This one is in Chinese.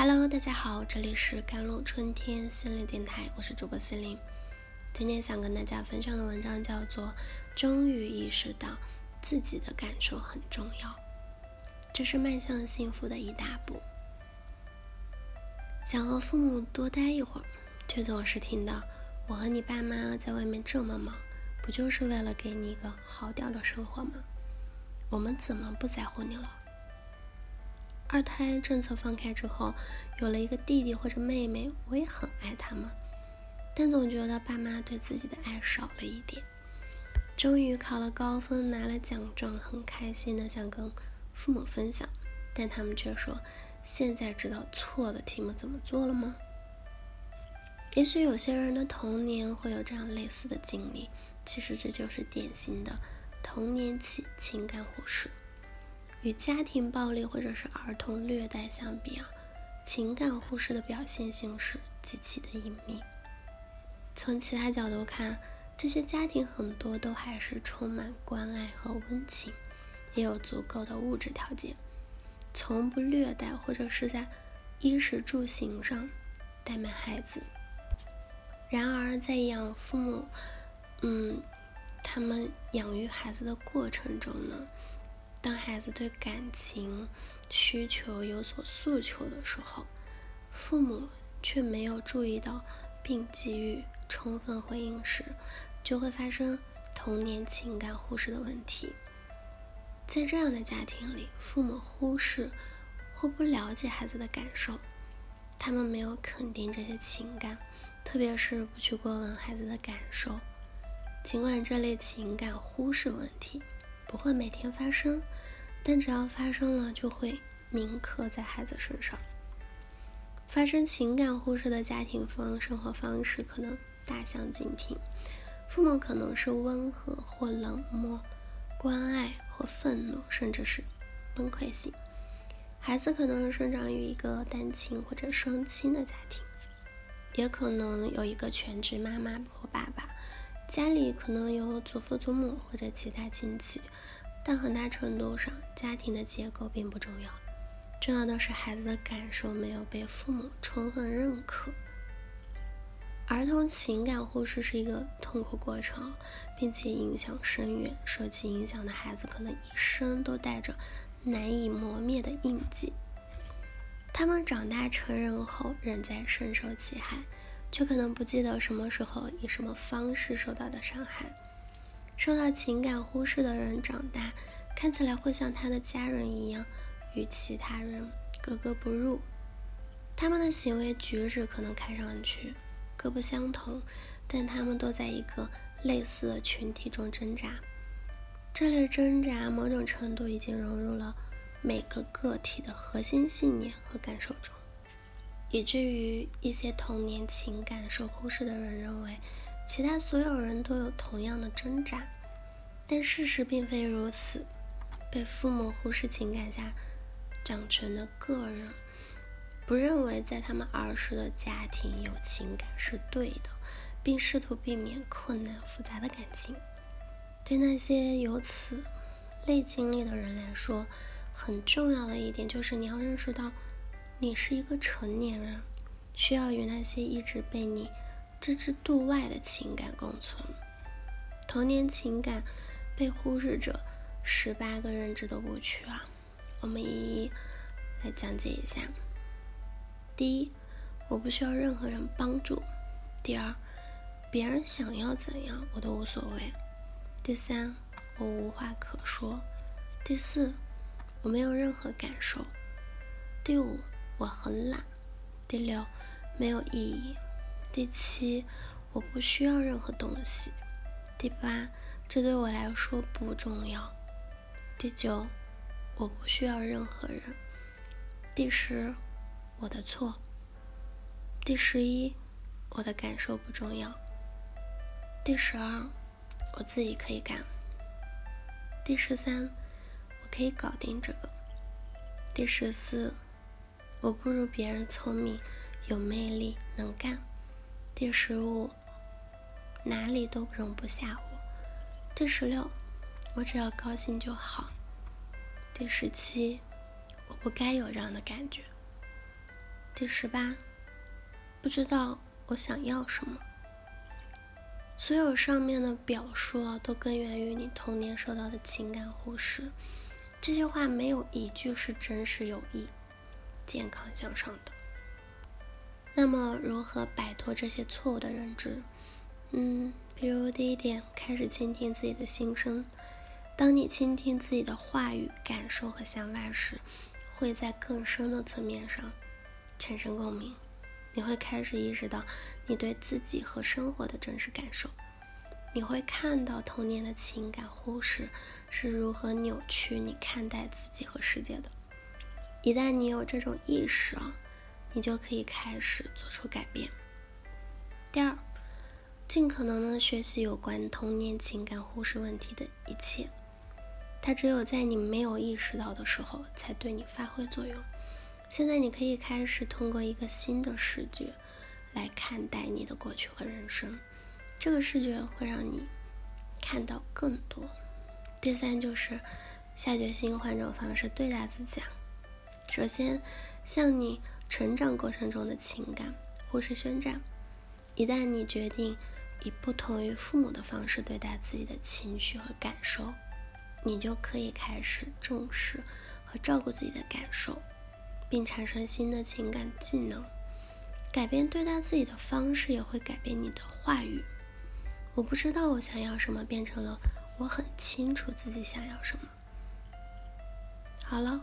Hello，大家好，这里是甘露春天心灵电台，我是主播心灵。今天想跟大家分享的文章叫做《终于意识到自己的感受很重要》，这是迈向幸福的一大步。想和父母多待一会儿，却总是听到“我和你爸妈在外面这么忙，不就是为了给你一个好点的生活吗？我们怎么不在乎你了？”二胎政策放开之后，有了一个弟弟或者妹妹，我也很爱他们，但总觉得爸妈对自己的爱少了一点。终于考了高分，拿了奖状，很开心的想跟父母分享，但他们却说：“现在知道错的题目怎么做了吗？”也许有些人的童年会有这样类似的经历，其实这就是典型的童年期情感忽视。与家庭暴力或者是儿童虐待相比啊，情感忽视的表现形式极其的隐秘。从其他角度看，这些家庭很多都还是充满关爱和温情，也有足够的物质条件，从不虐待或者是在衣食住行上怠慢孩子。然而，在养父母，嗯，他们养育孩子的过程中呢？当孩子对感情需求有所诉求的时候，父母却没有注意到并给予充分回应时，就会发生童年情感忽视的问题。在这样的家庭里，父母忽视或不了解孩子的感受，他们没有肯定这些情感，特别是不去过问孩子的感受。尽管这类情感忽视问题。不会每天发生，但只要发生了，就会铭刻在孩子身上。发生情感忽视的家庭方生活方式可能大相径庭，父母可能是温和或冷漠，关爱或愤怒，甚至是崩溃性；孩子可能生长于一个单亲或者双亲的家庭，也可能有一个全职妈妈或爸爸。家里可能有祖父祖母或者其他亲戚，但很大程度上，家庭的结构并不重要。重要的是孩子的感受没有被父母充分认可。儿童情感忽视是一个痛苦过程，并且影响深远。受其影响的孩子可能一生都带着难以磨灭的印记。他们长大成人后，仍在深受其害。却可能不记得什么时候以什么方式受到的伤害。受到情感忽视的人长大，看起来会像他的家人一样，与其他人格格不入。他们的行为举止可能看上去各不相同，但他们都在一个类似的群体中挣扎。这类挣扎某种程度已经融入了每个个体的核心信念和感受中。以至于一些童年情感受忽视的人认为，其他所有人都有同样的挣扎，但事实并非如此。被父母忽视情感下长成的个人，不认为在他们儿时的家庭有情感是对的，并试图避免困难复杂的感情。对那些有此类经历的人来说，很重要的一点就是你要认识到。你是一个成年人，需要与那些一直被你置之度外的情感共存。童年情感被忽视者，十八个认知的误区啊，我们一一来讲解一下。第一，我不需要任何人帮助；第二，别人想要怎样我都无所谓；第三，我无话可说；第四，我没有任何感受；第五。我很懒。第六，没有意义。第七，我不需要任何东西。第八，这对我来说不重要。第九，我不需要任何人。第十，我的错。第十一，我的感受不重要。第十二，我自己可以干。第十三，我可以搞定这个。第十四。我不如别人聪明、有魅力、能干。第十五，哪里都容不下我。第十六，我只要高兴就好。第十七，我不该有这样的感觉。第十八，不知道我想要什么。所有上面的表述啊，都根源于你童年受到的情感忽视。这些话没有一句是真实有益、健康向上的。那么，如何摆脱这些错误的认知？嗯，比如第一点，开始倾听自己的心声。当你倾听自己的话语、感受和想法时，会在更深的层面上。产生共鸣，你会开始意识到你对自己和生活的真实感受。你会看到童年的情感忽视是如何扭曲你看待自己和世界的。一旦你有这种意识啊，你就可以开始做出改变。第二，尽可能的学习有关童年情感忽视问题的一切。它只有在你没有意识到的时候，才对你发挥作用。现在你可以开始通过一个新的视觉来看待你的过去和人生，这个视觉会让你看到更多。第三就是下决心换种方式对待自己。首先，向你成长过程中的情感或是宣战。一旦你决定以不同于父母的方式对待自己的情绪和感受，你就可以开始重视和照顾自己的感受。并产生新的情感技能，改变对待自己的方式，也会改变你的话语。我不知道我想要什么，变成了我很清楚自己想要什么。好了，